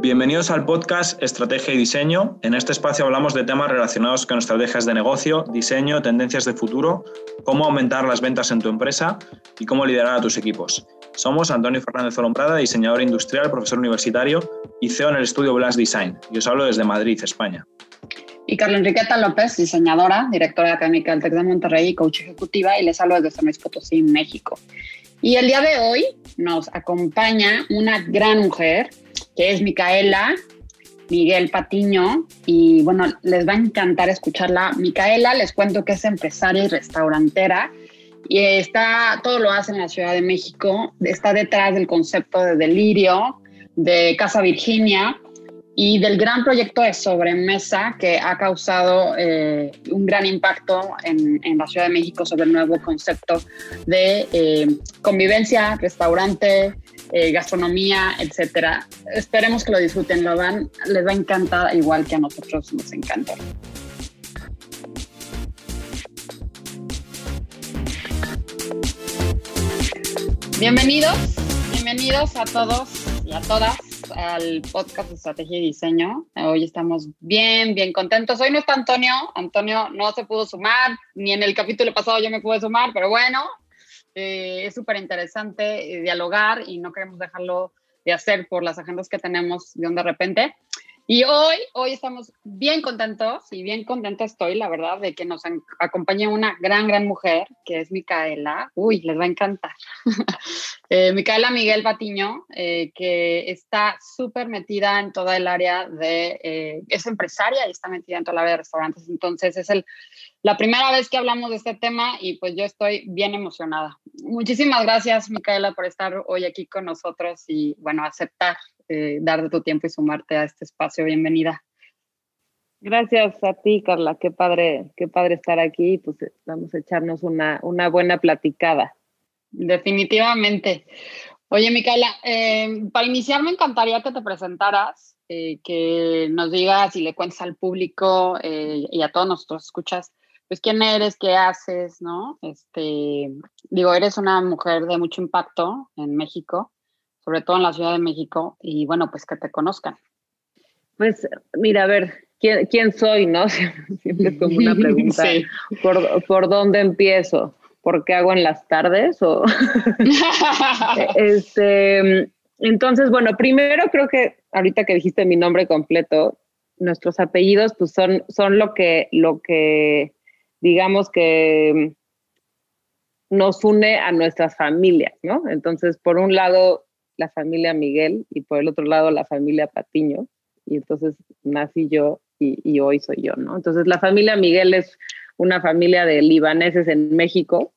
Bienvenidos al podcast Estrategia y Diseño. En este espacio hablamos de temas relacionados con estrategias de negocio, diseño, tendencias de futuro, cómo aumentar las ventas en tu empresa y cómo liderar a tus equipos. Somos Antonio Fernández Olombrada, diseñador industrial, profesor universitario y CEO en el estudio Blast Design. Y os hablo desde Madrid, España. Y Carla Enriqueta López, diseñadora, directora académica del TEC de Monterrey y coach ejecutiva, y les hablo desde San Luis Potosí, México. Y el día de hoy nos acompaña una gran mujer, que es Micaela Miguel Patiño, y bueno, les va a encantar escucharla. Micaela, les cuento que es empresaria y restaurantera, y está, todo lo hace en la Ciudad de México, está detrás del concepto de delirio, de Casa Virginia, y del gran proyecto de sobremesa que ha causado eh, un gran impacto en, la Ciudad de México sobre el nuevo concepto de eh, convivencia, restaurante, eh, gastronomía, etcétera. Esperemos que lo disfruten, lo van, les va a encantar igual que a nosotros nos encanta. Bienvenidos, bienvenidos a todos y a todas al podcast de Estrategia y Diseño. Hoy estamos bien, bien contentos. Hoy no está Antonio. Antonio no se pudo sumar, ni en el capítulo pasado yo me pude sumar, pero bueno, eh, es súper interesante eh, dialogar y no queremos dejarlo de hacer por las agendas que tenemos de un de repente. Y hoy, hoy estamos bien contentos y bien contenta estoy, la verdad, de que nos acompañe una gran, gran mujer, que es Micaela. Uy, les va a encantar. eh, Micaela Miguel Batiño, eh, que está súper metida en toda el área de, eh, es empresaria y está metida en toda la área de restaurantes. Entonces, es el, la primera vez que hablamos de este tema y pues yo estoy bien emocionada. Muchísimas gracias, Micaela, por estar hoy aquí con nosotros y, bueno, aceptar eh, dar de tu tiempo y sumarte a este espacio. Bienvenida. Gracias a ti, Carla. Qué padre, qué padre estar aquí. Pues eh, vamos a echarnos una, una buena platicada. Definitivamente. Oye, Micaela, eh, para iniciar me encantaría que te presentaras, que nos digas y le cuentes al público y a todos nosotros escuchas, pues quién eres, qué haces, ¿no? Este, digo, eres una mujer de mucho impacto en México sobre todo en la Ciudad de México, y bueno, pues que te conozcan. Pues mira, a ver, ¿quién, quién soy, no? Siempre es como una pregunta. ¿Por, ¿Por, dónde empiezo? ¿Por qué hago en las tardes? O este, entonces, bueno, primero creo que ahorita que dijiste mi nombre completo, nuestros apellidos pues son, son lo que, lo que digamos que nos une a nuestras familias, ¿no? Entonces, por un lado, la familia Miguel y por el otro lado la familia Patiño. Y entonces nací yo y, hoy soy yo, ¿no? Entonces la familia Miguel es una familia de libaneses en México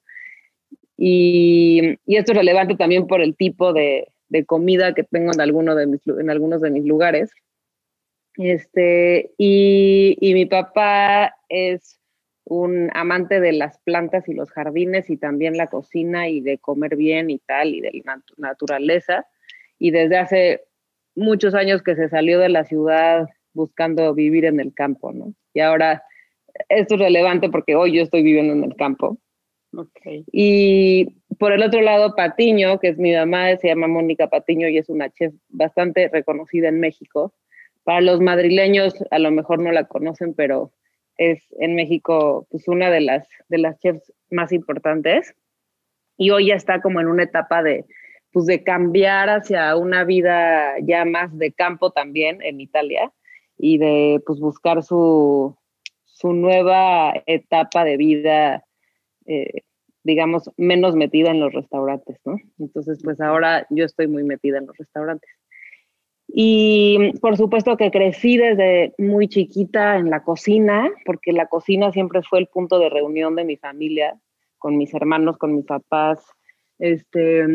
y, esto es relevante también por el tipo de, comida que tengo en, alguno de mis, en algunos de mis lugares. Este, y, y mi papá es un amante de las plantas y los jardines y también la cocina y de comer bien y tal y de la naturaleza. Y desde hace muchos años que se salió de la ciudad buscando vivir en el campo, ¿no? Y ahora esto es relevante porque hoy yo estoy viviendo en el campo. Okay. Y por el otro lado, Patiño, que es mi mamá, se llama Mónica Patiño y es una chef bastante reconocida en México. Para los madrileños a lo mejor no la conocen, pero es en México pues una de las, de las chefs más importantes y hoy ya está como en una etapa de, pues de cambiar hacia una vida ya más de campo también en Italia y de pues buscar su, su nueva etapa de vida, eh, digamos, menos metida en los restaurantes, ¿no? Entonces, pues ahora yo estoy muy metida en los restaurantes. Y por supuesto que crecí desde muy chiquita en la cocina, porque la cocina siempre fue el punto de reunión de mi familia, con mis hermanos, con mis papás. Este,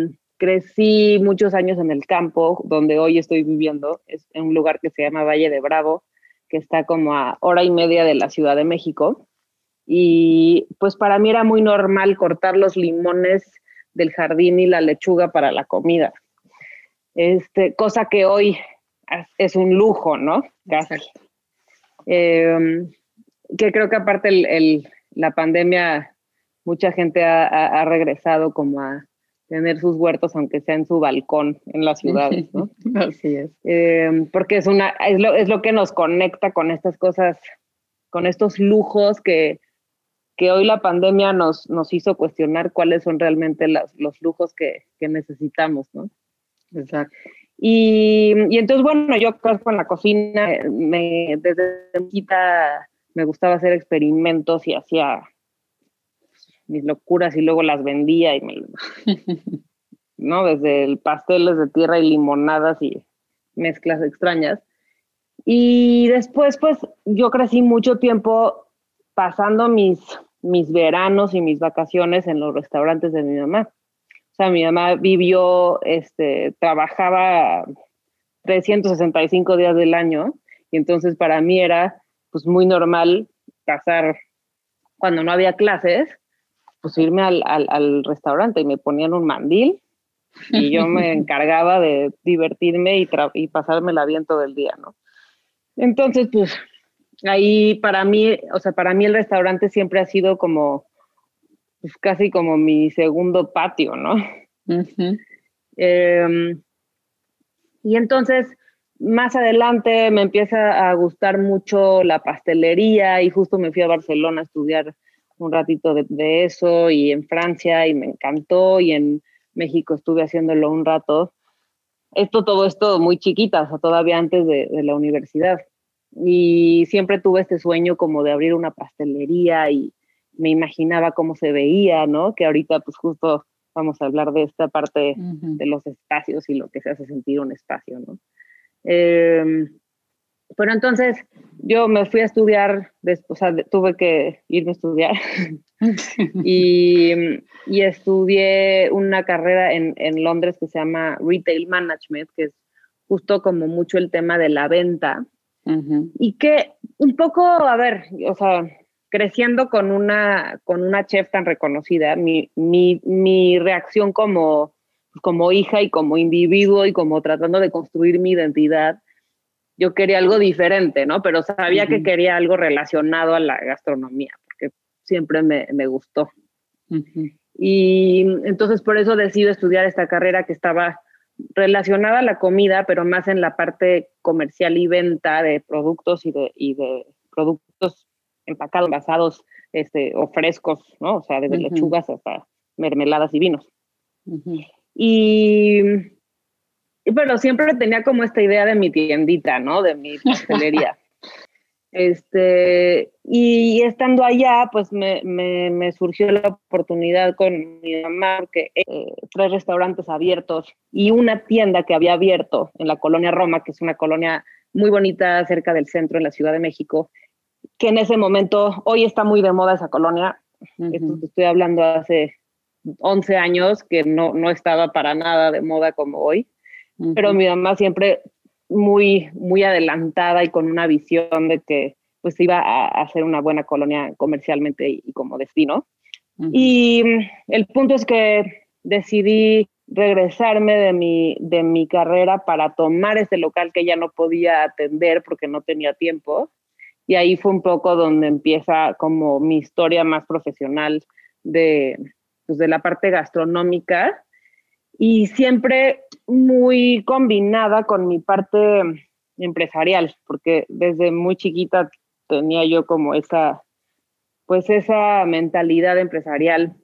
crecí muchos años en el campo, donde hoy estoy viviendo, es en un lugar que se llama Valle de Bravo, que está como a hora y media de la Ciudad de México. Y pues para mí era muy normal cortar los limones del jardín y la lechuga para la comida este, cosa que hoy es un lujo, ¿no? Em, que creo que aparte el, la pandemia, mucha gente ha, regresado como a tener sus huertos, aunque sea en su balcón en las ciudades, ¿no? Así es. Eh, porque es, una, es, lo, es lo que nos conecta con estas cosas, con estos lujos que, que hoy la pandemia nos, nos hizo cuestionar cuáles son realmente las, los lujos que, que necesitamos, ¿no? Exacto. Y, y, entonces, bueno, yo con la cocina, me, desde chiquita me gustaba hacer experimentos y hacía mis locuras y luego las vendía y me, ¿no? Desde el pasteles de tierra y limonadas y mezclas extrañas. Y después, pues, yo crecí mucho tiempo pasando mis, mis veranos y mis vacaciones en los restaurantes de mi mamá. O sea, mi mamá vivió, este, trabajaba 365 días del año y entonces para mí era pues muy normal pasar cuando no había clases, pues irme al, al, al restaurante y me ponían un mandil y yo me encargaba de divertirme y, y pasarme el aviento del día, ¿no? Entonces, pues ahí para mí, o sea, para mí el restaurante siempre ha sido como, pues casi como mi segundo patio, ¿no? Uh -huh. eh, y entonces, más adelante me empieza a gustar mucho la pastelería y justo me fui a Barcelona a estudiar un ratito de, de eso y en Francia y me encantó y en México estuve haciéndolo un rato. Esto, todo esto muy chiquita, o sea, todavía antes de, de, la universidad. Y siempre tuve este sueño como de abrir una pastelería y me imaginaba cómo se veía, ¿no? Que ahorita pues justo vamos a hablar de esta parte uh -huh. de los espacios y lo que se hace sentir un espacio, ¿no? Eh, pero entonces yo me fui a estudiar, o sea, tuve que irme a estudiar y, y, estudié una carrera en, en, Londres que se llama Retail Management, que es justo como mucho el tema de la venta. Uh -huh. Y que un poco, a ver, o sea, creciendo con una, con una chef tan reconocida, mi, mi, mi reacción como, como hija y como individuo y como tratando de construir mi identidad, yo quería algo diferente, ¿no? Pero sabía uh -huh. que quería algo relacionado a la gastronomía, porque siempre me, me gustó. Uh -huh. Y entonces por eso decido estudiar esta carrera que estaba relacionada a la comida, pero más en la parte comercial y venta de productos y de, y de productos empacados, envasados este, o frescos, ¿no? O sea, desde uh -huh. lechugas hasta mermeladas y vinos. Y pero siempre tenía como esta idea de mi tiendita, ¿no? De mi pastelería. este, y estando allá, pues me, me, me, surgió la oportunidad con mi mamá, porque eh, tres restaurantes abiertos y una tienda que había abierto en la colonia Roma, que es una colonia muy bonita cerca del centro en la Ciudad de México, que en ese momento, hoy está muy de moda esa colonia. Uh -huh. Esto estoy hablando hace 11 años, que no, no estaba para nada de moda como hoy pero mi mamá siempre muy, muy adelantada y con una visión de que pues iba a hacer una buena colonia comercialmente y, como destino. Uh -huh. Y el punto es que decidí regresarme de mi, de mi carrera para tomar este local que ya no podía atender porque no tenía tiempo. Y ahí fue un poco donde empieza como mi historia más profesional de, pues de la parte gastronómica y siempre muy combinada con mi parte empresarial, porque desde muy chiquita tenía yo como esa, pues esa mentalidad empresarial,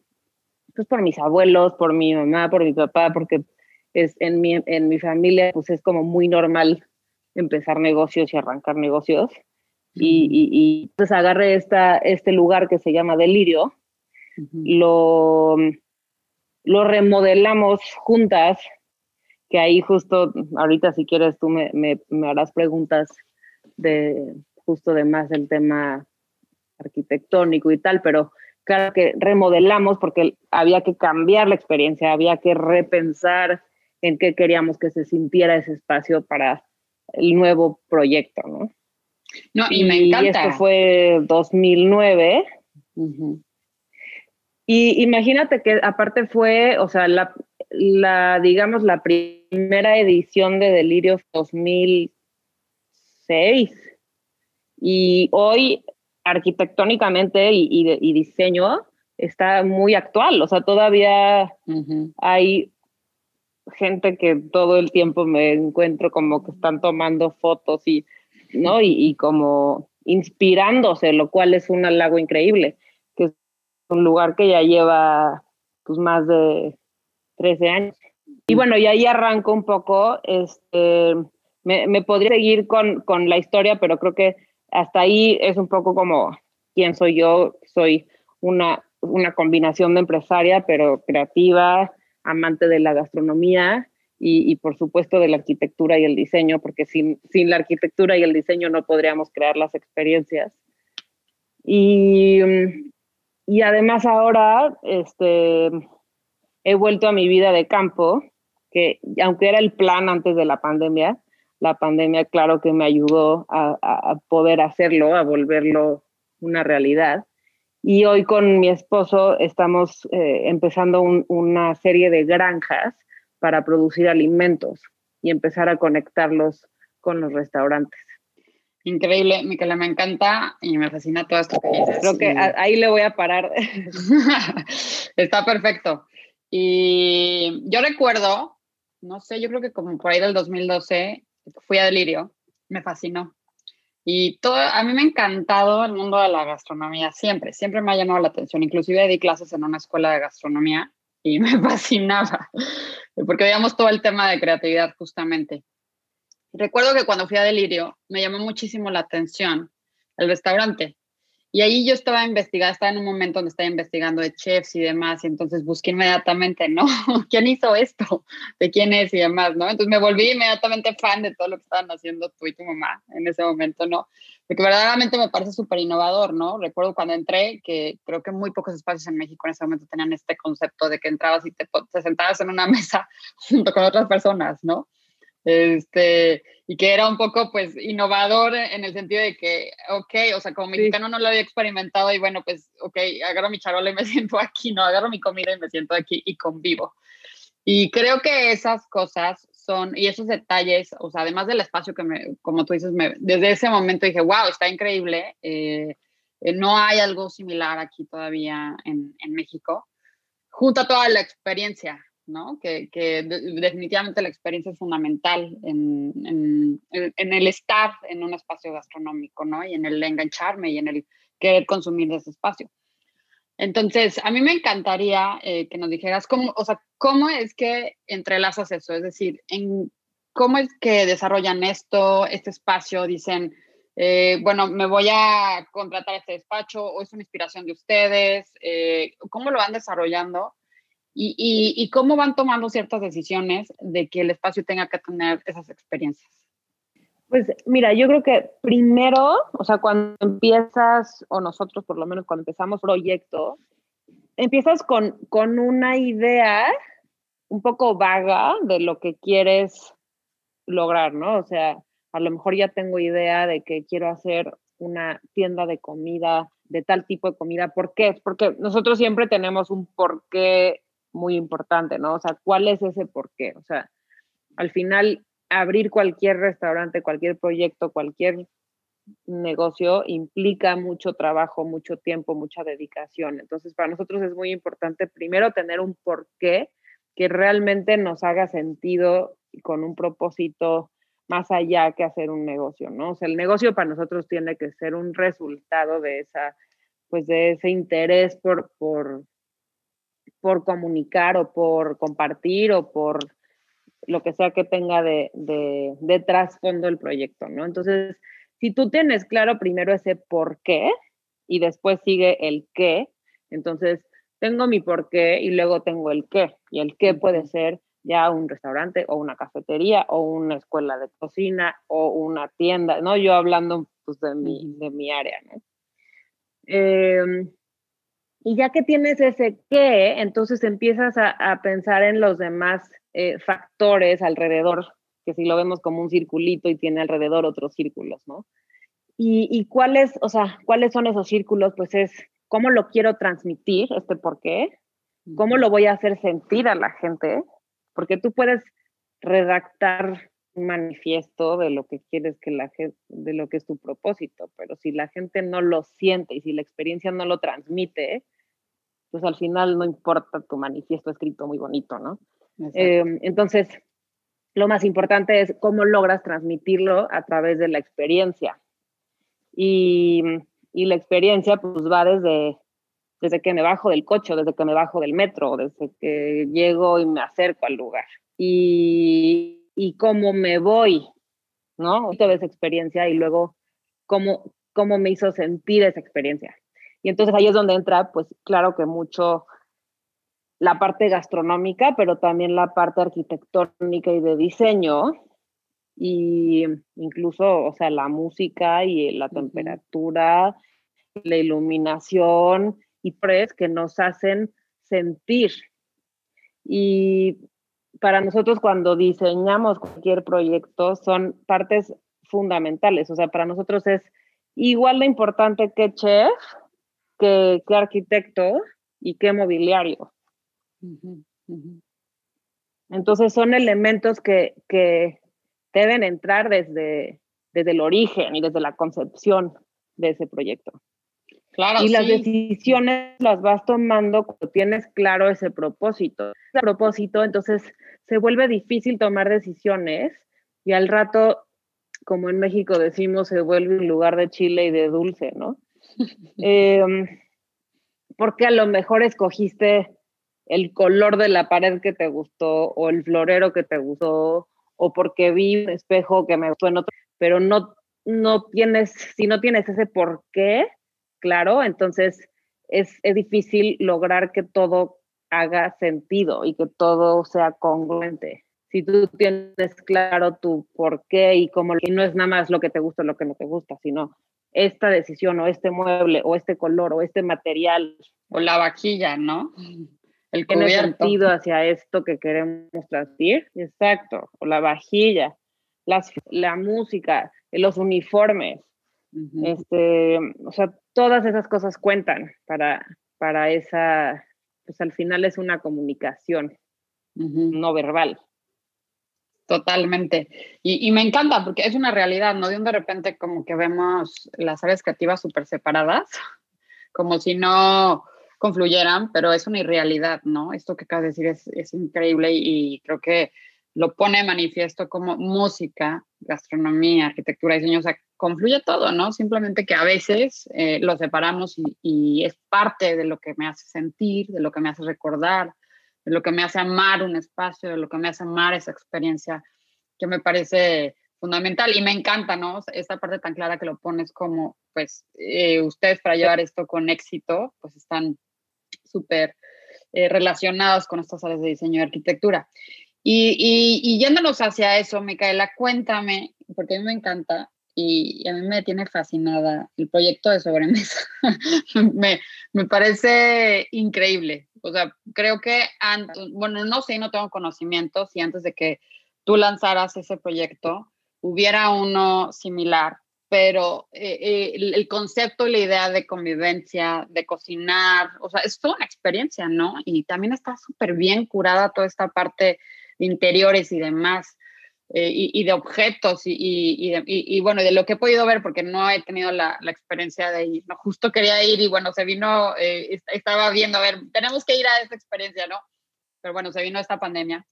pues por mis abuelos, por mi mamá, por mi papá, porque es en mi, en mi familia pues es como muy normal empezar negocios y arrancar negocios. Y, y, y pues agarré esta, este lugar que se llama Delirio, uh -huh. lo lo remodelamos juntas, que ahí justo, ahorita si quieres tú me, me, me, harás preguntas de justo de más del tema arquitectónico y tal, pero claro que remodelamos porque había que cambiar la experiencia, había que repensar en qué queríamos que se sintiera ese espacio para el nuevo proyecto, ¿no? No, y, y me encanta. Y esto fue 2009. Uh -huh. Y imagínate que aparte fue, o sea, la, la, digamos, la primera edición de Delirios 2006. Y hoy, arquitectónicamente y, y, y diseño, está muy actual, o sea, todavía hay gente que todo el tiempo me encuentro como que están tomando fotos y, ¿no? Y, como inspirándose, lo cual es un halago increíble, un lugar que ya lleva pues más de 13 años. Y bueno, y ahí arranco un poco, este, me, podría seguir con, con la historia, pero creo que hasta ahí es un poco como quién soy yo, soy una, una combinación de empresaria, pero creativa, amante de la gastronomía y, por supuesto de la arquitectura y el diseño, porque sin, sin, la arquitectura y el diseño no podríamos crear las experiencias. Y, y además ahora este, he vuelto a mi vida de campo, que aunque era el plan antes de la pandemia, la pandemia claro que me ayudó a, poder hacerlo, a volverlo una realidad. Y hoy con mi esposo estamos eh, empezando una serie de granjas para producir alimentos y empezar a conectarlos con los restaurantes. Increíble, Miquela, me encanta y me fascina todo esto que dices. Creo que ahí le voy a parar. Está perfecto. Y yo recuerdo, no sé, yo creo que como por ahí del 2012, fui a Delirio, me fascinó. Y todo, a mí me ha encantado el mundo de la gastronomía, siempre, siempre me ha llamado la atención. Inclusive di clases en una escuela de gastronomía y me fascinaba, porque veíamos todo el tema de creatividad justamente. Recuerdo que cuando fui a Delirio me llamó muchísimo la atención el restaurante, y ahí yo estaba investigando, estaba en un momento donde estaba investigando de chefs y demás, y entonces busqué inmediatamente, ¿no? ¿Quién hizo esto? ¿De quién es y demás, ¿no? Entonces me volví inmediatamente fan de todo lo que estaban haciendo tú y tu mamá en ese momento, ¿no? Porque verdaderamente me parece súper innovador, ¿no? Recuerdo cuando entré que creo que muy pocos espacios en México en ese momento tenían este concepto de que entrabas y te, te sentabas en una mesa junto con otras personas, ¿no? Este, y que era un poco pues innovador en el sentido de que, ok, o sea, como mexicano no lo había experimentado y bueno, pues, ok, agarro mi charola y me siento aquí, no, agarro mi comida y me siento aquí y convivo. Y creo que esas cosas son, y esos detalles, o sea, además del espacio que me, como tú dices, me, desde ese momento dije, wow, está increíble, eh, eh, no hay algo similar aquí todavía en, en México, junto a toda la experiencia, ¿no? Que, definitivamente la experiencia es fundamental en, el estar en un espacio gastronómico, ¿no? Y en el engancharme y en el querer consumir de ese espacio. Entonces, a mí me encantaría eh, que nos dijeras cómo, o sea, cómo es que entrelazas eso, es decir, en cómo es que desarrollan esto, este espacio, dicen, eh, bueno, me voy a contratar este despacho o es una inspiración de ustedes, eh, cómo lo van desarrollando y, cómo van tomando ciertas decisiones de que el espacio tenga que tener esas experiencias. Pues mira, yo creo que primero, o sea, cuando empiezas, o nosotros por lo menos cuando empezamos proyecto, empiezas con, con una idea un poco vaga de lo que quieres lograr, ¿no? O sea, a lo mejor ya tengo idea de que quiero hacer una tienda de comida, de tal tipo de comida. ¿Por qué? Porque nosotros siempre tenemos un porqué muy importante, ¿no? O sea, ¿cuál es ese por qué? O sea, al final, abrir cualquier restaurante, cualquier proyecto, cualquier negocio implica mucho trabajo, mucho tiempo, mucha dedicación. Entonces, para nosotros es muy importante primero tener un porqué que realmente nos haga sentido y con un propósito más allá que hacer un negocio, ¿no? O sea, el negocio para nosotros tiene que ser un resultado de esa, pues de ese interés por, por, por comunicar o por compartir o por lo que sea que tenga de, de, trasfondo el proyecto, ¿no? Entonces, si tú tienes claro primero ese por qué y después sigue el qué, entonces tengo mi por qué y luego tengo el qué. Y el qué puede ser ya un restaurante o una cafetería o una escuela de cocina o una tienda, ¿no? Yo hablando pues, de, mi, de mi área, ¿no? Eh, y ya que tienes ese qué, entonces empiezas a, pensar en los demás eh, factores alrededor, que si lo vemos como un circulito y tiene alrededor otros círculos, ¿no? Y, cuáles, o sea, cuáles son esos círculos, pues es cómo lo quiero transmitir, este por qué, cómo lo voy a hacer sentir a la gente, porque tú puedes redactar un manifiesto de lo que quieres que la gente, de lo que es tu propósito, pero si la gente no lo siente y si la experiencia no lo transmite, pues al final no importa tu manifiesto escrito muy bonito, ¿no? Em, entonces, lo más importante es cómo logras transmitirlo a través de la experiencia. Y, y, la experiencia pues va desde, desde que me bajo del coche, desde que me bajo del metro, desde que llego y me acerco al lugar. Y, y cómo me voy, ¿no? Toda esa experiencia y luego cómo, cómo me hizo sentir esa experiencia. Y entonces ahí es donde entra, pues claro que mucho la parte gastronómica, pero también la parte arquitectónica y de diseño, y incluso, o sea, la música y la temperatura, la iluminación y tres que nos hacen sentir. Y para nosotros cuando diseñamos cualquier proyecto son partes fundamentales, o sea, para nosotros es igual de importante que chef, que, que arquitecto y que mobiliario. Entonces son elementos que, que, deben entrar desde, desde el origen y desde la concepción de ese proyecto. Claro, y las decisiones las vas tomando cuando tienes claro ese propósito. Ese propósito, entonces se vuelve difícil tomar decisiones y al rato, como en México decimos, se vuelve un lugar de chile y de dulce, ¿no? Em, porque a lo mejor escogiste el color de la pared que te gustó o el florero que te gustó o porque vi un espejo que me gustó otro, pero no, no tienes, si no tienes ese por qué, claro, entonces es, es difícil lograr que todo haga sentido y que todo sea congruente. Si tú tienes claro tu por qué y cómo, y no es nada más lo que te gusta o lo que no te gusta, sino esta decisión o este mueble o este color o este material. O la vajilla, ¿no? El tiene sentido hacia esto que queremos transmitir. Exacto. O la vajilla, las, la música, los uniformes. este, o sea, todas esas cosas cuentan para, para esa, pues al final es una comunicación no verbal. Totalmente. Y, me encanta porque es una realidad, ¿no? De un de repente como que vemos las áreas creativas súper separadas, como si no confluyeran, pero es una irrealidad, ¿no? Esto que acabas de decir es, increíble y, creo que lo pone manifiesto como música, gastronomía, arquitectura, diseño, o sea, confluye todo, ¿no? Simplemente que a veces eh, lo separamos y es parte de lo que me hace sentir, de lo que me hace recordar, de lo que me hace amar un espacio, de lo que me hace amar esa experiencia, que me parece fundamental y me encanta, ¿no? Esta parte tan clara que lo pones como, pues, eh, ustedes para llevar esto con éxito, pues están súper eh, relacionados con estas áreas de diseño y arquitectura. Y, y, yéndonos hacia eso, Micaela, cuéntame, porque a mí me encanta y, a mí me tiene fascinada el proyecto de sobremesa. me, me parece increíble. O sea, creo que, antes, bueno, no sé, no tengo conocimiento si antes de que tú lanzaras ese proyecto hubiera uno similar, pero eh, eh, el, concepto y la idea de convivencia, de cocinar, o sea, es toda una experiencia, ¿no? Y también está súper bien curada toda esta parte de interiores y demás. Eh, y, de objetos y, y, y, bueno, de lo que he podido ver, porque no he tenido la, la experiencia de ir, ¿no? Justo quería ir y bueno, se vino, eh, estaba viendo, a ver, tenemos que ir a esta experiencia, ¿no? Pero bueno, se vino esta pandemia.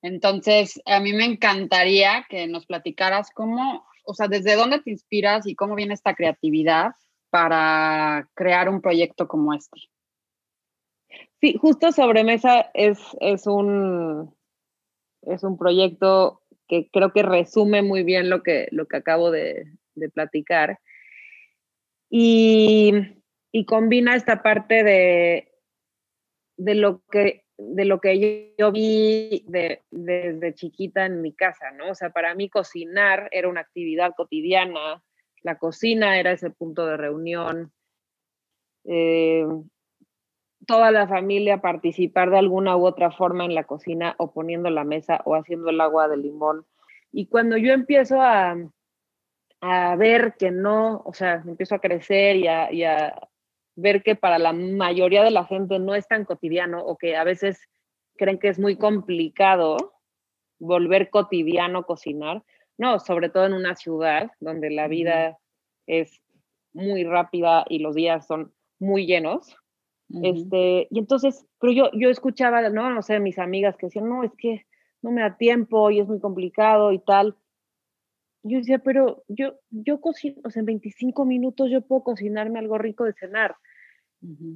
Entonces, a mí me encantaría que nos platicaras cómo, o sea, desde dónde te inspiras y cómo viene esta creatividad para crear un proyecto como este. Sí, justo Sobremesa es, es, un, es un proyecto que creo que resume muy bien lo que, lo que acabo de, platicar. Y, combina esta parte de, de, lo que, de lo que yo vi desde chiquita en mi casa, ¿no? O sea, para mí cocinar era una actividad cotidiana, la cocina era ese punto de reunión. Eh, toda la familia participar de alguna u otra forma en la cocina o poniendo la mesa o haciendo el agua de limón. Y cuando yo empiezo a, a ver que no, o sea, empiezo a crecer y a, y a, ver que para la mayoría de la gente no es tan cotidiano o que a veces creen que es muy complicado volver cotidiano cocinar. No, sobre todo en una ciudad donde la vida es muy rápida y los días son muy llenos Este, y entonces, pero yo, yo escuchaba, no, no sé, mis amigas que decían, no, es que no me da tiempo y es muy complicado y tal. Yo decía, pero yo, yo cocino, o sea, en 25 minutos yo puedo cocinarme algo rico de cenar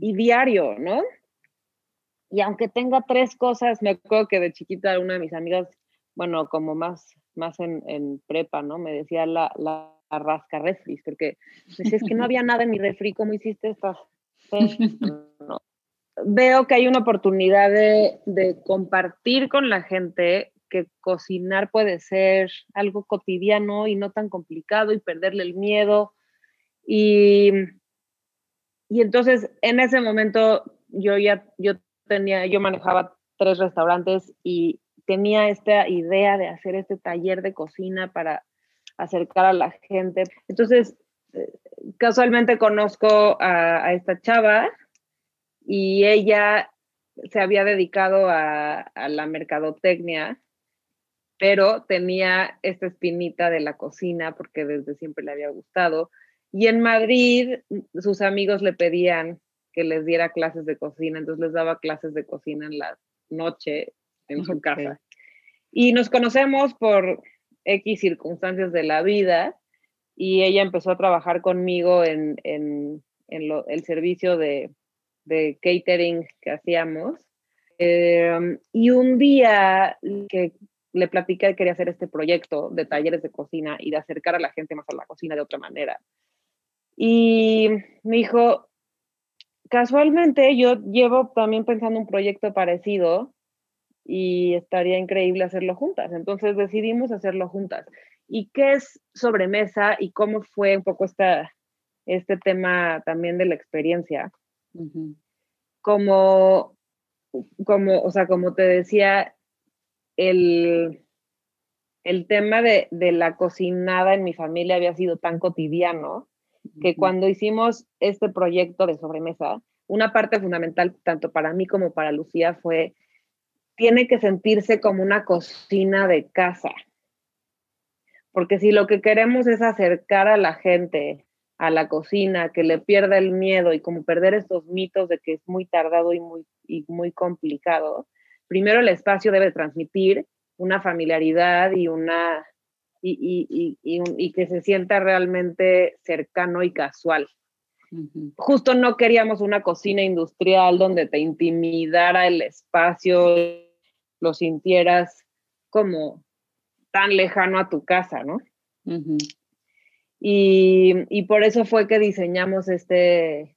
y diario, ¿no? Y aunque tenga tres cosas, me acuerdo que de chiquita una de mis amigas, bueno, como más, más en, prepa, ¿no? Me decía la, la, rasca refri, porque decía, es que no había nada en mi refri, ¿cómo hiciste estas? Veo que hay una oportunidad de, de compartir con la gente que cocinar puede ser algo cotidiano y no tan complicado y perderle el miedo. Y, y entonces en ese momento yo ya yo tenía, yo manejaba tres restaurantes y tenía esta idea de hacer este taller de cocina para acercar a la gente. Entonces, casualmente conozco a, esta chava y ella se había dedicado a, a, la mercadotecnia, pero tenía esta espinita de la cocina porque desde siempre le había gustado. Y en Madrid sus amigos le pedían que les diera clases de cocina, entonces les daba clases de cocina en la noche en su casa. Y nos conocemos por X circunstancias de la vida y ella empezó a trabajar conmigo en, el servicio de, catering que hacíamos. Em, y un día le platicé que quería hacer este proyecto de talleres de cocina y de acercar a la gente más a la cocina de otra manera. Y me dijo, casualmente yo llevo también pensando un proyecto parecido y estaría increíble hacerlo juntas. Entonces decidimos hacerlo juntas. ¿Y qué es sobremesa y cómo fue un poco esta, este tema también de la experiencia? Como, como, o sea, como te decía, el, el tema de, de, la cocinada en mi familia había sido tan cotidiano que cuando hicimos este proyecto de sobremesa, una parte fundamental tanto para mí como para Lucía fue, tiene que sentirse como una cocina de casa. Porque si lo que queremos es acercar a la gente a la cocina, que le pierda el miedo y como perder estos mitos de que es muy tardado y muy, y muy complicado, primero el espacio debe transmitir una familiaridad y una y, que se sienta realmente cercano y casual. Justo no queríamos una cocina industrial donde te intimidara el espacio, lo sintieras como tan lejano a tu casa, ¿no? y, y, por eso fue que diseñamos este,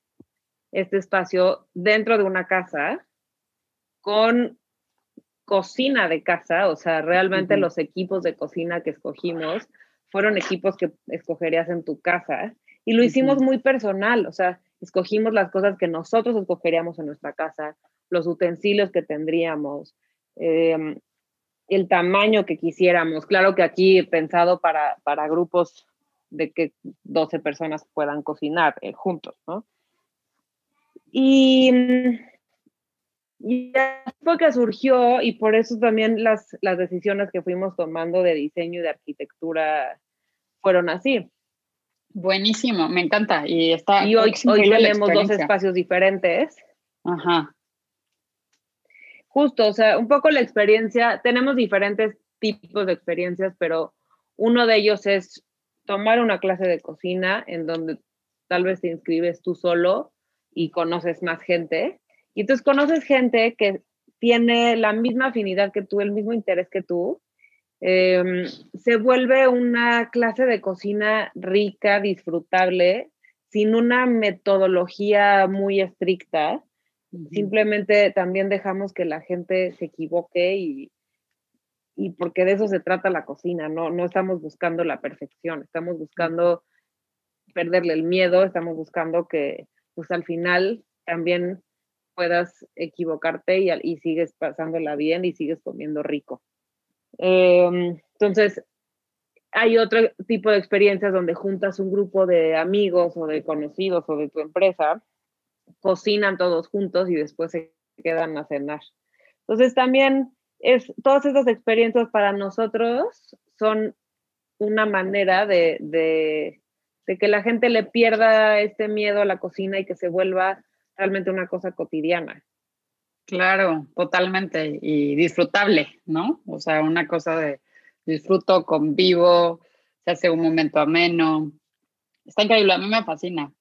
este espacio dentro de una casa con cocina de casa, o sea, realmente los equipos de cocina que escogimos fueron equipos que escogerías en tu casa y lo hicimos muy personal, o sea, escogimos las cosas que nosotros escogeríamos en nuestra casa, los utensilios que tendríamos, em, el tamaño que quisiéramos. Claro que aquí he pensado para, para grupos de que 12 personas puedan cocinar eh, juntos, ¿no? Y y fue que surgió y por eso también las, las decisiones que fuimos tomando de diseño y de arquitectura fueron así. Buenísimo, me encanta. Y, está, y hoy, hoy tenemos dos espacios diferentes. Ajá. Justo, o sea, un poco la experiencia, tenemos diferentes tipos de experiencias, pero uno de ellos es tomar una clase de cocina en donde tal vez te inscribes tú solo y conoces más gente y entonces conoces gente que tiene la misma afinidad que tú, el mismo interés que tú. Em, se vuelve una clase de cocina rica, disfrutable, sin una metodología muy estricta. Simplemente también dejamos que la gente se equivoque y, y porque de eso se trata la cocina, no, no estamos buscando la perfección, estamos buscando perderle el miedo, estamos buscando que pues al final también puedas equivocarte y, y sigues pasándola bien y sigues comiendo rico. Em, entonces, hay otro tipo de experiencias donde juntas un grupo de amigos o de conocidos o de tu empresa, cocinan todos juntos y después se quedan a cenar. Entonces, también es, todas esas experiencias para nosotros son una manera de, de, de que la gente le pierda este miedo a la cocina y que se vuelva realmente una cosa cotidiana. Claro, totalmente. Y disfrutable, ¿no? O sea, una cosa de disfruto, convivo, se hace un momento ameno. Está increíble, a mí me fascina.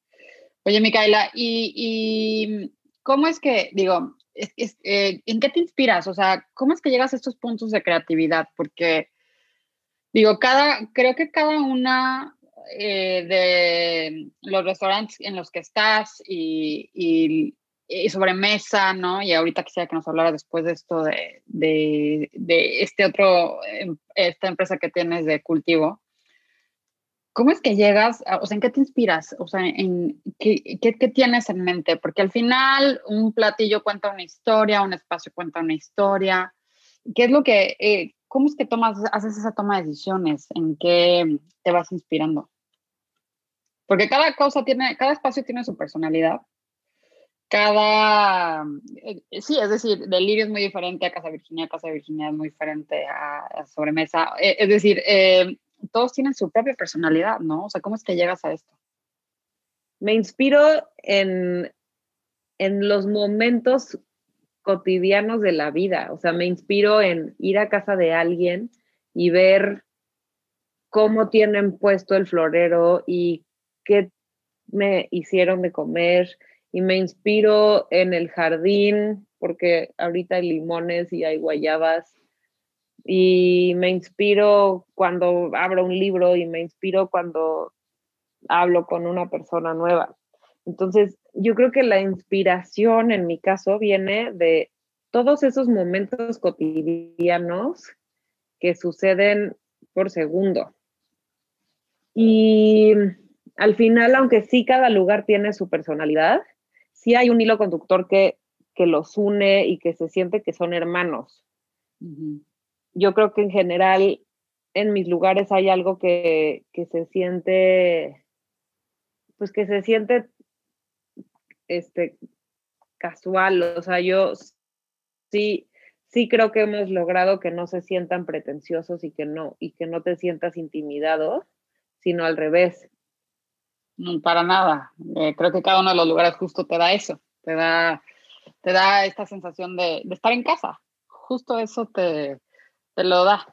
Oye, Micaela, ¿y, cómo es que, digo, eh, ¿en qué te inspiras? O sea, ¿cómo es que llegas a estos puntos de creatividad? Porque, digo, cada, creo que cada una eh, de los restaurantes en los que estás y, y, sobre mesa, ¿no? Y ahorita quisiera que nos hablara después de esto de, de, de este otro, em, esta empresa que tienes de cultivo. ¿Cómo es que llegas, o sea, en qué te inspiras? O sea, en qué, qué, qué, tienes en mente? Porque al final un platillo cuenta una historia, un espacio cuenta una historia. ¿Qué es lo que, eh, cómo es que tomas, haces esa toma de decisiones? ¿En qué te vas inspirando? Porque cada cosa tiene, cada espacio tiene su personalidad. Cada, eh, sí, es decir, Delirio es muy diferente a Casa Virginia, Casa Virginia es muy diferente a, Sobremesa. Eh, es decir, eh, todos tienen su propia personalidad, ¿no? O sea, ¿cómo es que llegas a esto? Me inspiro en, en los momentos cotidianos de la vida. O sea, me inspiro en ir a casa de alguien y ver cómo tienen puesto el florero y qué me hicieron de comer y me inspiro en el jardín porque ahorita hay limones y hay guayabas y me inspiro cuando abro un libro y me inspiro cuando hablo con una persona nueva. Entonces, yo creo que la inspiración en mi caso viene de todos esos momentos cotidianos que suceden por segundo. Y al final, aunque sí cada lugar tiene su personalidad, sí hay un hilo conductor que, los une y que se siente que son hermanos. Yo creo que en general en mis lugares hay algo que, se siente, pues que se siente este, casual. O sea, yo sí, sí creo que hemos logrado que no se sientan pretenciosos y que no, y que no te sientas intimidado, sino al revés, no, para nada. Eh, creo que cada uno de los lugares justo te da eso, te da, te da esta sensación de, estar en casa. Justo eso te, te, lo da.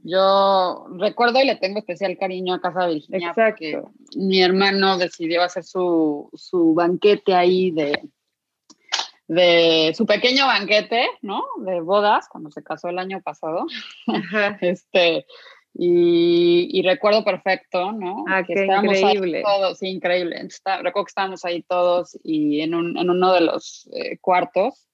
Yo recuerdo y le tengo especial cariño a Casa Virginia porque mi hermano decidió hacer su, su banquete ahí de, de su pequeño banquete, ¿no? De bodas, cuando se casó el año pasado. Este, y, recuerdo perfecto, ¿no? Ah, que qué increíble. todos, sí, increíble. recuerdo que estábamos ahí todos y en, un, en uno de los eh, cuartos.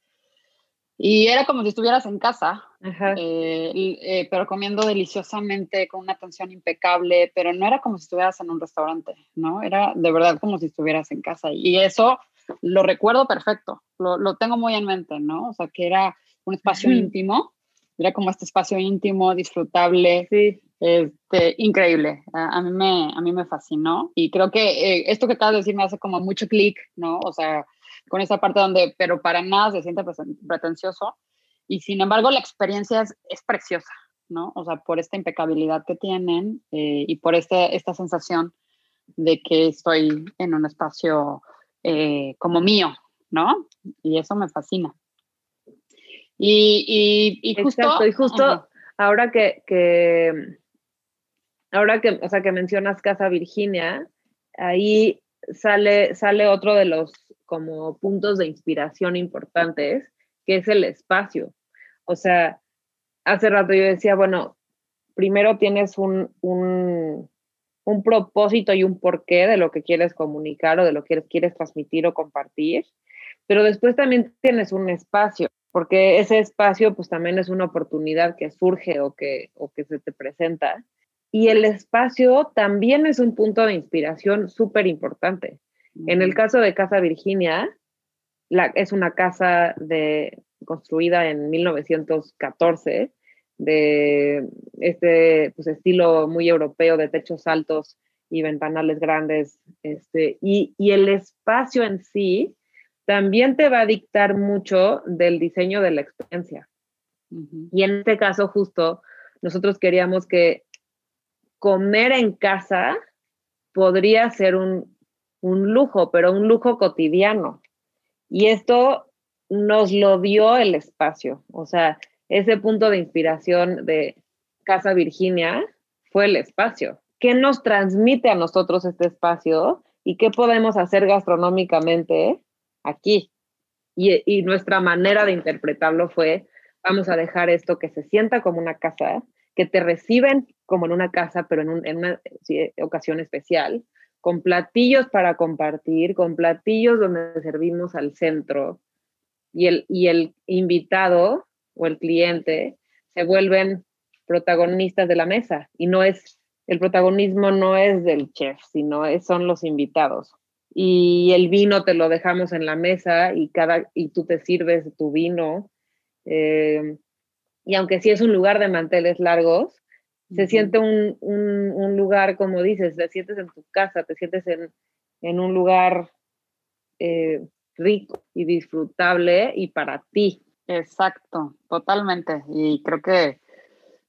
Y era como si estuvieras en casa, eh, eh, pero comiendo deliciosamente, con una atención impecable, pero no era como si estuvieras en un restaurante, ¿no? Era de verdad como si estuvieras en casa. Y eso lo recuerdo perfecto, lo, lo tengo muy en mente, ¿no? O sea, que era un espacio íntimo, era como este espacio íntimo, disfrutable, sí. Este, increíble, a, mí me, a mí me fascinó y creo que eh, esto que acabas de decir me hace como mucho clic, ¿no? O sea, con esa parte donde, pero para nada se siente pretencioso y sin embargo la experiencia es, es preciosa, ¿no? O sea, por esta impecabilidad que tienen eh, y por este, esta sensación de que estoy en un espacio eh, como mío, ¿no? Y eso me fascina. Y, y, justo, y justo ahora que, que ahora que, o sea, que mencionas Casa Virginia, ahí sale, sale otro de los como puntos de inspiración importantes, que es el espacio. O sea, hace rato yo decía, bueno, primero tienes un, un, propósito y un porqué de lo que quieres comunicar o de lo que quieres transmitir o compartir, pero después también tienes un espacio, porque ese espacio pues también es una oportunidad que surge o que, o que se te presenta y el espacio también es un punto de inspiración súper importante. En el caso de Casa Virginia, la, es una casa de, construida en 1914 de este pues, estilo muy europeo de techos altos y ventanales grandes. Este, y, y el espacio en sí también te va a dictar mucho del diseño de la experiencia. Y en este caso justo, nosotros queríamos que comer en casa podría ser un, lujo, pero un lujo cotidiano. Y esto nos lo dio el espacio, o sea, ese punto de inspiración de Casa Virginia fue el espacio. ¿Qué nos transmite a nosotros este espacio y qué podemos hacer gastronómicamente aquí? Y, y nuestra manera de interpretarlo fue, vamos a dejar esto que se sienta como una casa, que te reciben como en una casa, pero en una ocasión especial, con platillos para compartir, con platillos donde servimos al centro y el, y el invitado o el cliente se vuelven protagonistas de la mesa y no es, el protagonismo no es del chef, sino es, son los invitados. Y el vino te lo dejamos en la mesa y, cada, y tú te sirves tu vino. Eh, y aunque sí es un lugar de manteles largos, se siente un, un, lugar, como dices, te sientes en tu casa, te sientes en, en un lugar eh, rico y disfrutable y para ti. Exacto, totalmente. Y creo que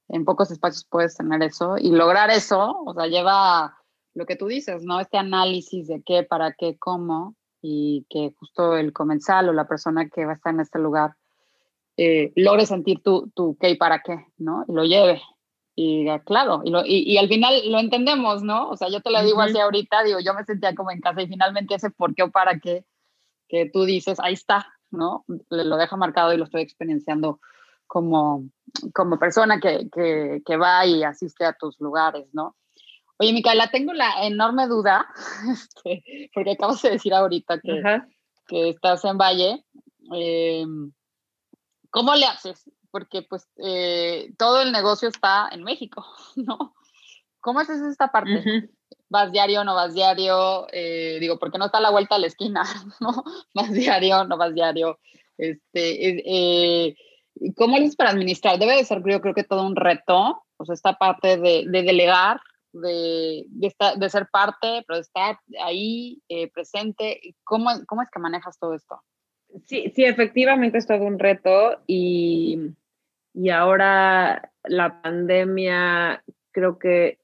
en pocos espacios puedes tener eso y lograr eso, o sea, lleva lo que tú dices, ¿no? Este análisis de qué, para qué, cómo, y que justo el comensal o la persona que va a estar en este lugar eh, logre sentir tu, tu qué y para qué, ¿no? Y lo lleve. Y diga, claro, y, lo, y, y, al final lo entendemos, ¿no? O sea, yo te lo digo así ahorita, digo, yo me sentía como en casa y finalmente ese por qué o para qué que tú dices, ahí está, ¿no? Lo deja marcado y lo estoy experienciando como, como persona que, que, que va y asiste a tus lugares, ¿no? Oye, Micaela, tengo la enorme duda, este, porque acabas de decir ahorita que, que estás en Valle. Eh, ¿Cómo le haces? Porque pues eh, todo el negocio está en México, ¿no? ¿Cómo haces esta parte? ¿Vas diario, no vas diario? Eh, digo, porque no está a la vuelta a la esquina, ¿no? ¿Vas diario, no vas diario? Este, eh, ¿Cómo haces para administrar? Debe de ser, yo creo que todo un reto, o sea, esta parte de, de delegar, de, de, de, ser parte, pero estar ahí eh, presente. ¿Cómo, ¿Cómo es que manejas todo esto? Sí, sí, efectivamente es todo un reto y, y ahora la pandemia creo que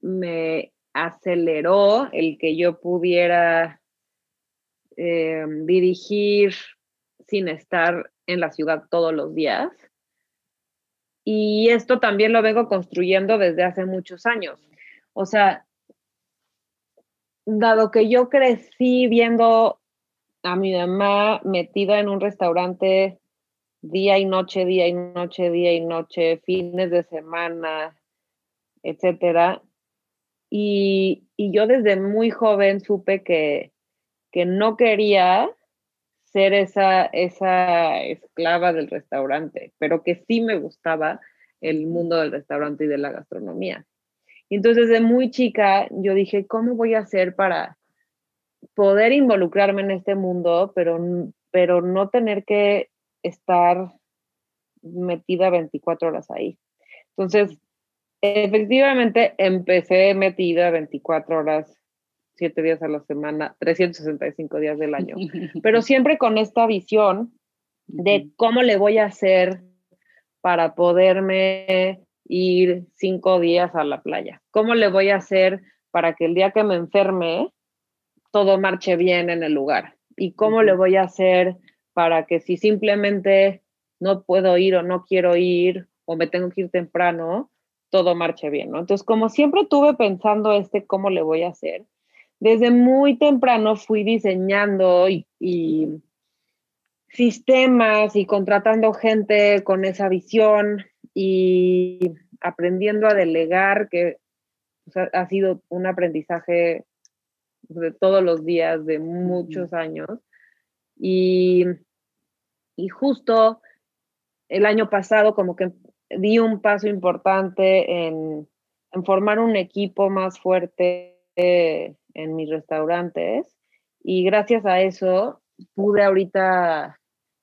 me aceleró el que yo pudiera eh, dirigir sin estar en la ciudad todos los días. Y esto también lo vengo construyendo desde hace muchos años. O sea, dado que yo crecí viendo a mi mamá metida en un restaurante día y noche, día y noche, día y noche, fines de semana, etcétera. Y, y yo desde muy joven supe que, que no quería ser esa, esa esclava del restaurante, pero que sí me gustaba el mundo del restaurante y de la gastronomía. Y entonces desde muy chica yo dije, ¿cómo voy a hacer para poder involucrarme en este mundo, pero, pero no tener que estar metida 24 horas ahí? Entonces, efectivamente, empecé metida 24 horas, 7 días a la semana, 365 días del año, pero siempre con esta visión de cómo le voy a hacer para poderme ir cinco días a la playa? ¿Cómo le voy a hacer para que el día que me enferme todo marche bien en el lugar? ¿Y cómo le voy a hacer para que si simplemente no puedo ir o no quiero ir o me tengo que ir temprano, todo marche bien, ¿no? Entonces, como siempre tuve pensando este cómo le voy a hacer, desde muy temprano fui diseñando y, y sistemas y contratando gente con esa visión y aprendiendo a delegar, que ha sido un aprendizaje de todos los días, de muchos años. Y, y justo el año pasado como que di un paso importante en, en formar un equipo más fuerte en mis restaurantes y gracias a eso pude ahorita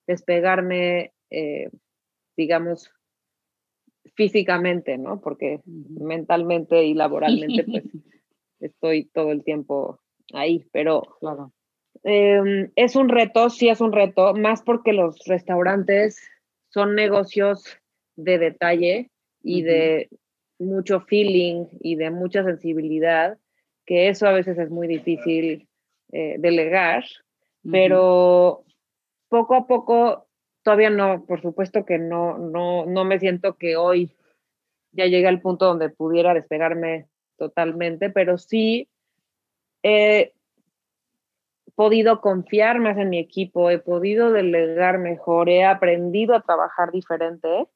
despegarme, eh, digamos, físicamente, ¿no? Porque mentalmente y laboralmente, pues, estoy todo el tiempo ahí, pero claro. Eh, es un reto, sí es un reto, más porque los restaurantes son negocios de detalle y uh -huh. de mucho feeling y de mucha sensibilidad, que eso a veces es muy difícil eh, delegar, uh -huh. pero poco a poco, todavía no, por supuesto que no, no, no me siento que hoy ya llegue al punto donde pudiera despegarme totalmente, pero sí he podido confiar más en mi equipo, he podido delegar mejor, he aprendido a trabajar diferente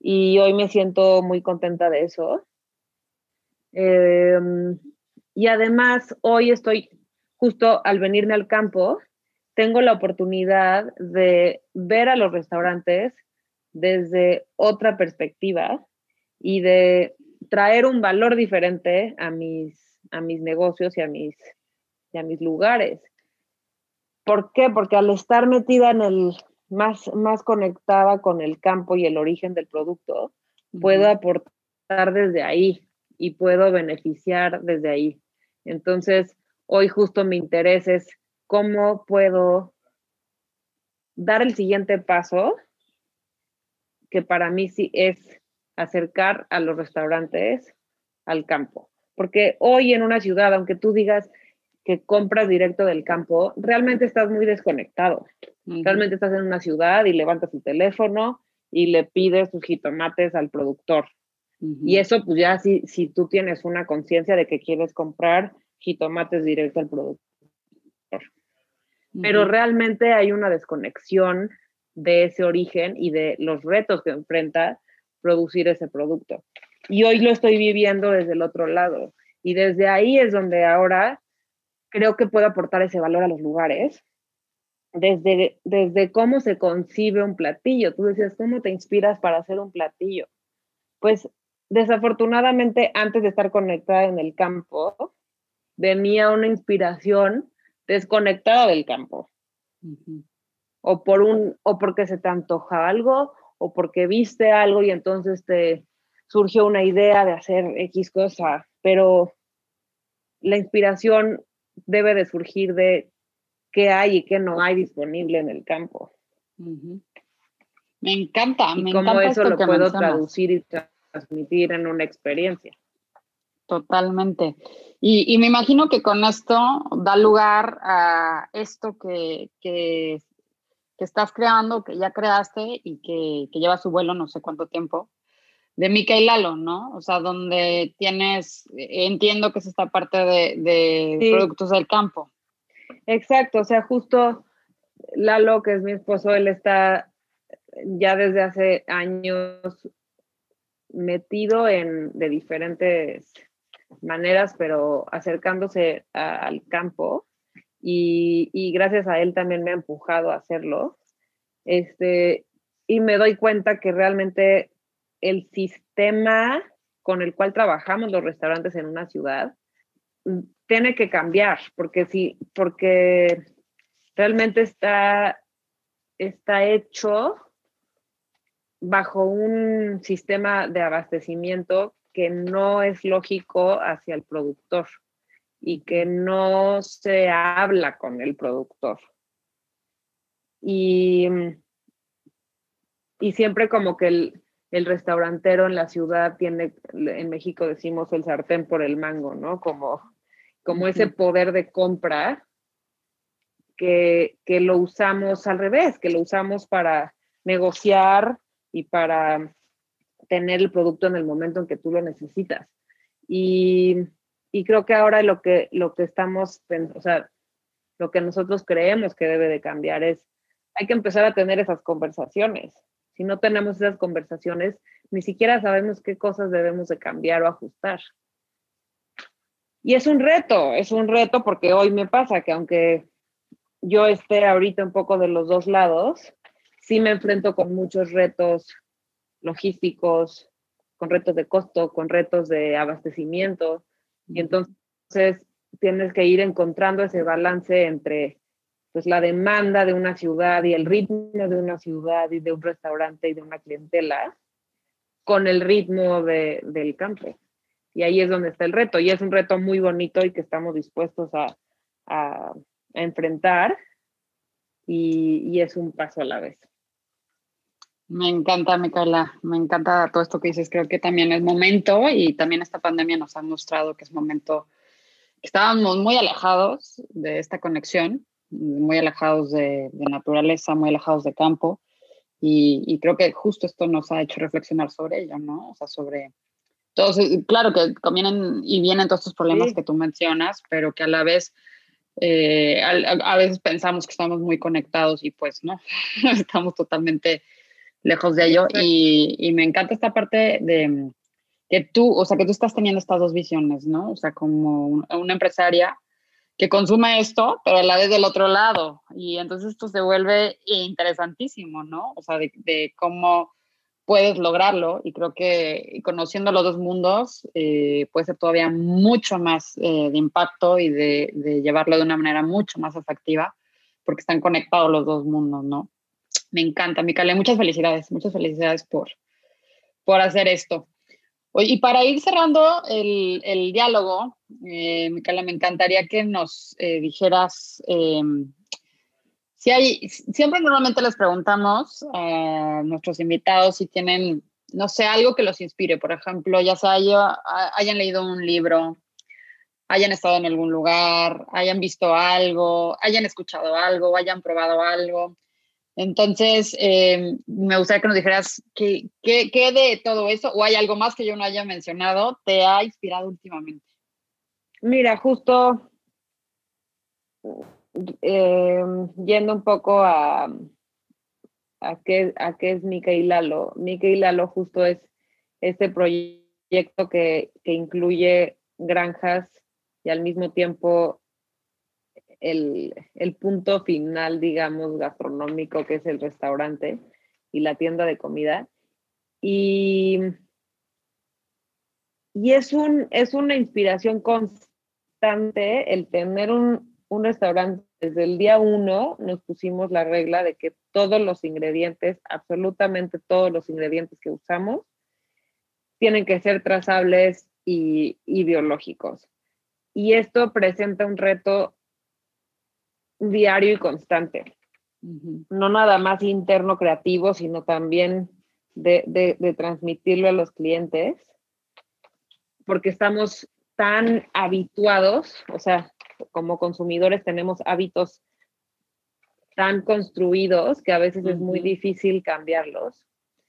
y hoy me siento muy contenta de eso. Em, y además, hoy estoy justo al venirme al campo, tengo la oportunidad de ver a los restaurantes desde otra perspectiva y de traer un valor diferente a mis, a mis negocios y a mis, y a mis lugares. ¿Por qué? Porque al estar metida en el, más, más conectada con el campo y el origen del producto, puedo aportar desde ahí y puedo beneficiar desde ahí. Entonces, hoy justo mi interés es cómo puedo dar el siguiente paso, que para mí sí es acercar a los restaurantes al campo. Porque hoy en una ciudad, aunque tú digas que compras directo del campo, realmente estás muy desconectado. Realmente estás en una ciudad y levantas tu teléfono y le pides tus jitomates al productor. Y eso, pues ya si, si tú tienes una conciencia de que quieres comprar jitomates directo al productor. Pero realmente hay una desconexión de ese origen y de los retos que enfrenta producir ese producto. Y hoy lo estoy viviendo desde el otro lado. Y desde ahí es donde ahora creo que puedo aportar ese valor a los lugares. Desde, desde cómo se concibe un platillo. Tú decías, ¿cómo te inspiras para hacer un platillo? Pues desafortunadamente, antes de estar conectada en el campo, venía una inspiración desconectada del campo. O por un, o porque se te antoja algo, o porque viste algo y entonces te surgió una idea de hacer X cosa, pero la inspiración debe de surgir de qué hay y qué no hay disponible en el campo. Me encanta, me cómo eso lo puedo traducir y transmitir en una experiencia. Totalmente. Y, me imagino que con esto da lugar a esto que, que que estás creando, que ya creaste y que, que, lleva su vuelo no sé cuánto tiempo, de Mika y Lalo, ¿no? O sea, donde tienes, entiendo que es esta parte de, de productos del campo. Exacto, o sea, justo Lalo, que es mi esposo, él está ya desde hace años metido en de diferentes maneras, pero acercándose al campo y, gracias a él también me ha empujado a hacerlo. Este, y me doy cuenta que realmente el sistema con el cual trabajamos los restaurantes en una ciudad mm, tiene que cambiar, porque porque realmente está, está hecho bajo un sistema de abastecimiento que no es lógico hacia el productor y que no se habla con el productor. Y, y siempre como que el, el, restaurantero en la ciudad tiene, en México decimos el sartén por el mango, ¿no? Como, como ese poder de compra que, que lo usamos al revés, que lo usamos para negociar y para tener el producto en el momento en que tú lo necesitas. Y y creo que ahora lo que, lo que estamos, o sea, lo que nosotros creemos que debe de cambiar es, hay que empezar a tener esas conversaciones. Si no tenemos esas conversaciones, ni siquiera sabemos qué cosas debemos de cambiar o ajustar. Y es un reto, es un reto porque hoy me pasa que aunque yo esté ahorita un poco de los dos lados, sí me enfrento con muchos retos logísticos, con retos de costo, con retos de abastecimiento, y entonces tienes que ir encontrando ese balance entre pues la demanda de una ciudad y el ritmo de una ciudad y de un restaurante y de una clientela con el ritmo de, del campo. Y ahí es donde está el reto. Y es un reto muy bonito y que estamos dispuestos a, a, enfrentar. Y, y, es un paso a la vez. Me encanta, Micaela, me encanta todo esto que dices. Creo que también es momento y también esta pandemia nos ha mostrado que es momento estábamos muy alejados de esta conexión muy alejados de, naturaleza, muy alejados de campo. Y, creo que justo esto nos ha hecho reflexionar sobre ello, ¿no? O sea, sobre... Todos, claro que convienen y vienen todos estos problemas que tú mencionas, pero que a la vez eh, a, veces pensamos que estamos muy conectados y pues no, estamos totalmente lejos de ello. Y, y, me encanta esta parte de que tú, o sea, que tú estás teniendo estas dos visiones, ¿no? O sea, como una empresaria que consume esto, pero a la vez del otro lado. Y entonces esto se vuelve interesantísimo, ¿no? O sea, de, cómo puedes lograrlo. Y creo que conociendo los dos mundos eh, puede ser todavía mucho más eh, de impacto y de, de, llevarlo de una manera mucho más efectiva, porque están conectados los dos mundos, ¿no? Me encanta, Micale. Muchas felicidades, muchas felicidades por, por hacer esto. Y para ir cerrando el, diálogo, eh, Micaela, me encantaría que nos eh, dijeras em, si hay, siempre normalmente les preguntamos a nuestros invitados si tienen, no sé, algo que los inspire, por ejemplo, ya sea hayan leído un libro, hayan estado en algún lugar, hayan visto algo, hayan escuchado algo, hayan probado algo. Entonces, eh, me gustaría que nos dijeras qué, de todo eso, o hay algo más que yo no haya mencionado, te ha inspirado últimamente. Mira, justo eh, yendo un poco a, a, qué, a qué es Mica y Lalo. Mica y Lalo justo es este proyecto que, que incluye granjas y al mismo tiempo el, punto final, digamos, gastronómico, que es el restaurante y la tienda de comida. Y, y es, un, es una inspiración constante el tener un, un restaurante. Desde el día uno nos pusimos la regla de que todos los ingredientes, absolutamente todos los ingredientes que usamos, tienen que ser trazables y, y biológicos. Y esto presenta un reto diario y constante. No nada más interno creativo, sino también de, transmitirlo a los clientes, porque estamos tan habituados, o sea, como consumidores tenemos hábitos tan construidos que a veces es muy difícil cambiarlos.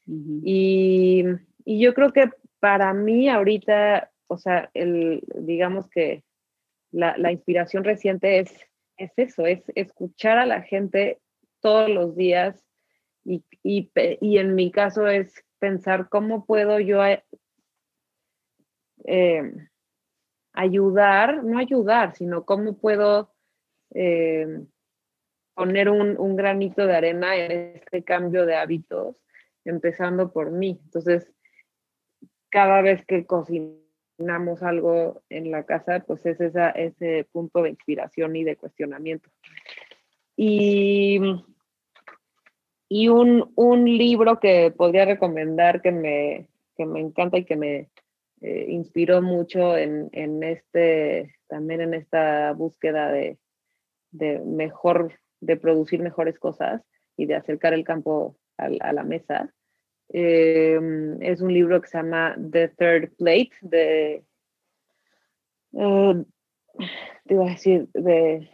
y, y, yo creo que para mí ahorita, o sea, el, digamos que la, la inspiración reciente es es eso, es escuchar a la gente todos los días y, en mi caso es pensar cómo puedo yo eh, ayudar, no ayudar, sino cómo puedo eh, poner un, un, granito de arena en este cambio de hábitos, empezando por mí. Entonces, cada vez que cocino, algo en la casa, pues es esa, ese punto de inspiración y de cuestionamiento. Y, y un, un libro que podría recomendar que me, que me encanta y que me eh, inspiró mucho en, en, este, también en esta búsqueda de, de, mejor, de producir mejores cosas y de acercar el campo a la mesa, Em, es un libro que se llama The Third Plate, de, eh, te iba a decir, de,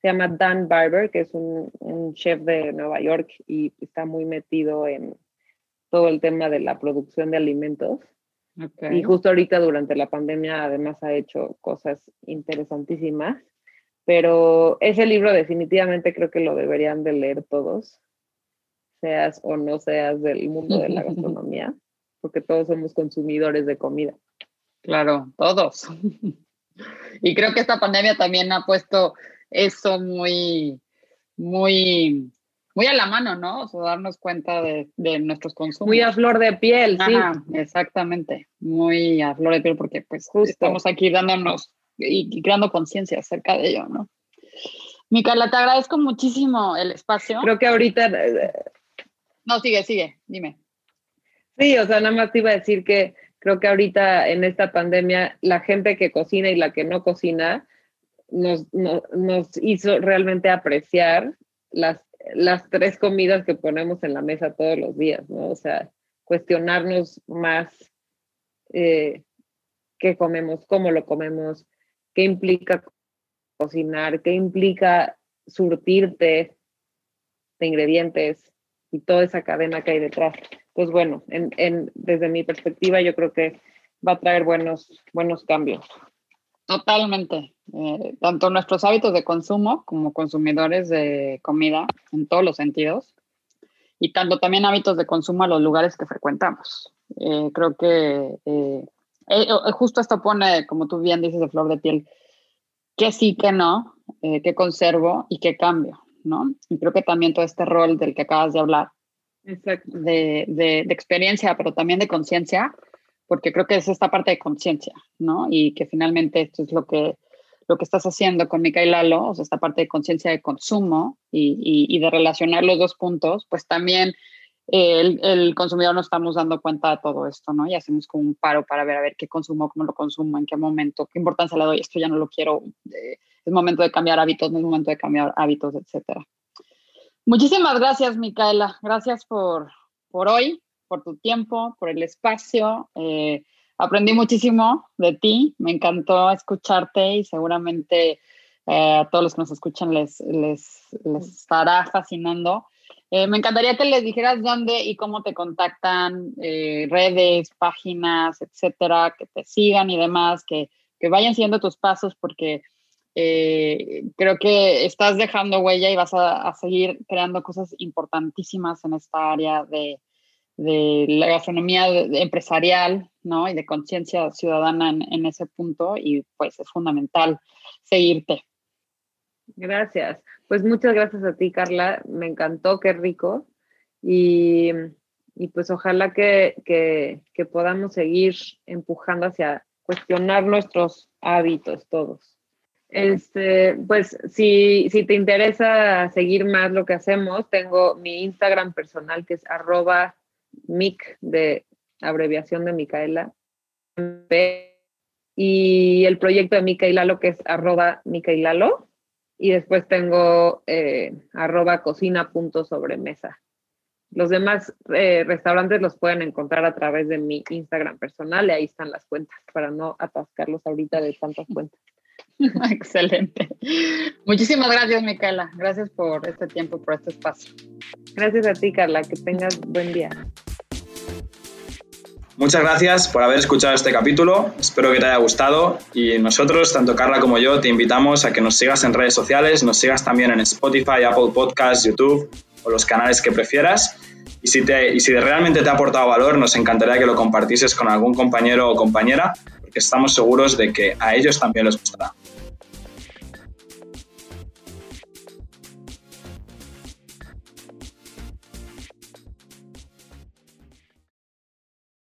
se llama Dan Barber, que es un, un, chef de Nueva York y está muy metido en todo el tema de la producción de alimentos. Y justo ahorita durante la pandemia además ha hecho cosas interesantísimas, pero ese libro definitivamente creo que lo deberían de leer todos seas o no seas del mundo de la gastronomía, porque todos somos consumidores de comida. Claro, todos. Y creo que esta pandemia también ha puesto eso muy, muy, muy a la mano, ¿no? O sea, darnos cuenta de, de nuestros consumos. Muy a flor de piel, sí. Exactamente, muy a flor de piel, porque pues estamos aquí dándonos y creando conciencia acerca de ello, ¿no? Micaela, te agradezco muchísimo el espacio. Creo que ahorita no, sigue, sigue, dime. Sí, o sea, nada más te iba a decir que creo que ahorita en esta pandemia la gente que cocina y la que no cocina nos, hizo realmente apreciar las, las tres comidas que ponemos en la mesa todos los días, ¿no? O sea, cuestionarnos más eh, qué comemos, cómo lo comemos, qué implica cocinar, qué implica surtirte de ingredientes y toda esa cadena que hay detrás. Pues bueno, en, desde mi perspectiva yo creo que va a traer buenos, buenos cambios. Totalmente. Eh, tanto nuestros hábitos de consumo como consumidores de comida en todos los sentidos y tanto también hábitos de consumo a los lugares que frecuentamos. Eh, creo que eh, justo esto pone, como tú bien dices, de flor de piel, que sí, que no, que conservo y que cambio, ¿no? Y creo que también todo este rol del que acabas de hablar, de, de, de, experiencia, pero también de conciencia, porque creo que es esta parte de conciencia, ¿no? Y que finalmente esto es lo que, lo que estás haciendo con Mica y Lalo, o sea, esta parte de conciencia de consumo y, y, de relacionar los dos puntos, pues también el, el, consumidor nos estamos dando cuenta de todo esto, ¿no? Y hacemos como un paro para ver, a ver, qué consumo, cómo lo consumo, en qué momento, qué importancia le doy, esto ya no lo quiero, eh, es momento de cambiar hábitos, no es momento de cambiar hábitos, etcétera. Muchísimas gracias, Micaela. Gracias por, por hoy por tu tiempo, por el espacio. Eh, aprendí muchísimo de ti, me encantó escucharte y seguramente eh, a todos los que nos escuchan les, les, les estará fascinando. Eh, me encantaría que les dijeras dónde y cómo te contactan, redes, páginas, etcétera, que te sigan y demás, que, que vayan siguiendo tus pasos porque creo que estás dejando huella y vas a, a, seguir creando cosas importantísimas en esta área de, de la gastronomía empresarial, ¿no? Y de conciencia ciudadana en, ese punto y pues es fundamental seguirte. Gracias. Pues muchas gracias a ti, Carla. Me encantó, qué rico. Y, pues ojalá que, que, podamos seguir empujando hacia cuestionar nuestros hábitos todos. Este, pues si, si te interesa seguir más lo que hacemos, tengo mi Instagram personal que es arroba Mic de abreviación de Micaela. Y el proyecto de Micaela lo que es arroba Micaelalo. Y después tengo eh, arroba cocina punto sobremesa. Los demás eh, restaurantes los pueden encontrar a través de mi Instagram personal y ahí están las cuentas para no atascarlos ahorita de tantas cuentas. Excelente. Muchísimas gracias, Micaela. Gracias por este tiempo, por este espacio. Gracias a ti, Carla. Que tengas buen día. Muchas gracias por haber escuchado este capítulo. Espero que te haya gustado y nosotros, tanto Carla como yo, te invitamos a que nos sigas en redes sociales, nos sigas también en Spotify, Apple Podcasts, YouTube o los canales que prefieras. Y si, te, y si realmente te ha aportado valor, nos encantaría que lo compartieses con algún compañero o compañera, porque estamos seguros de que a ellos también les gustará.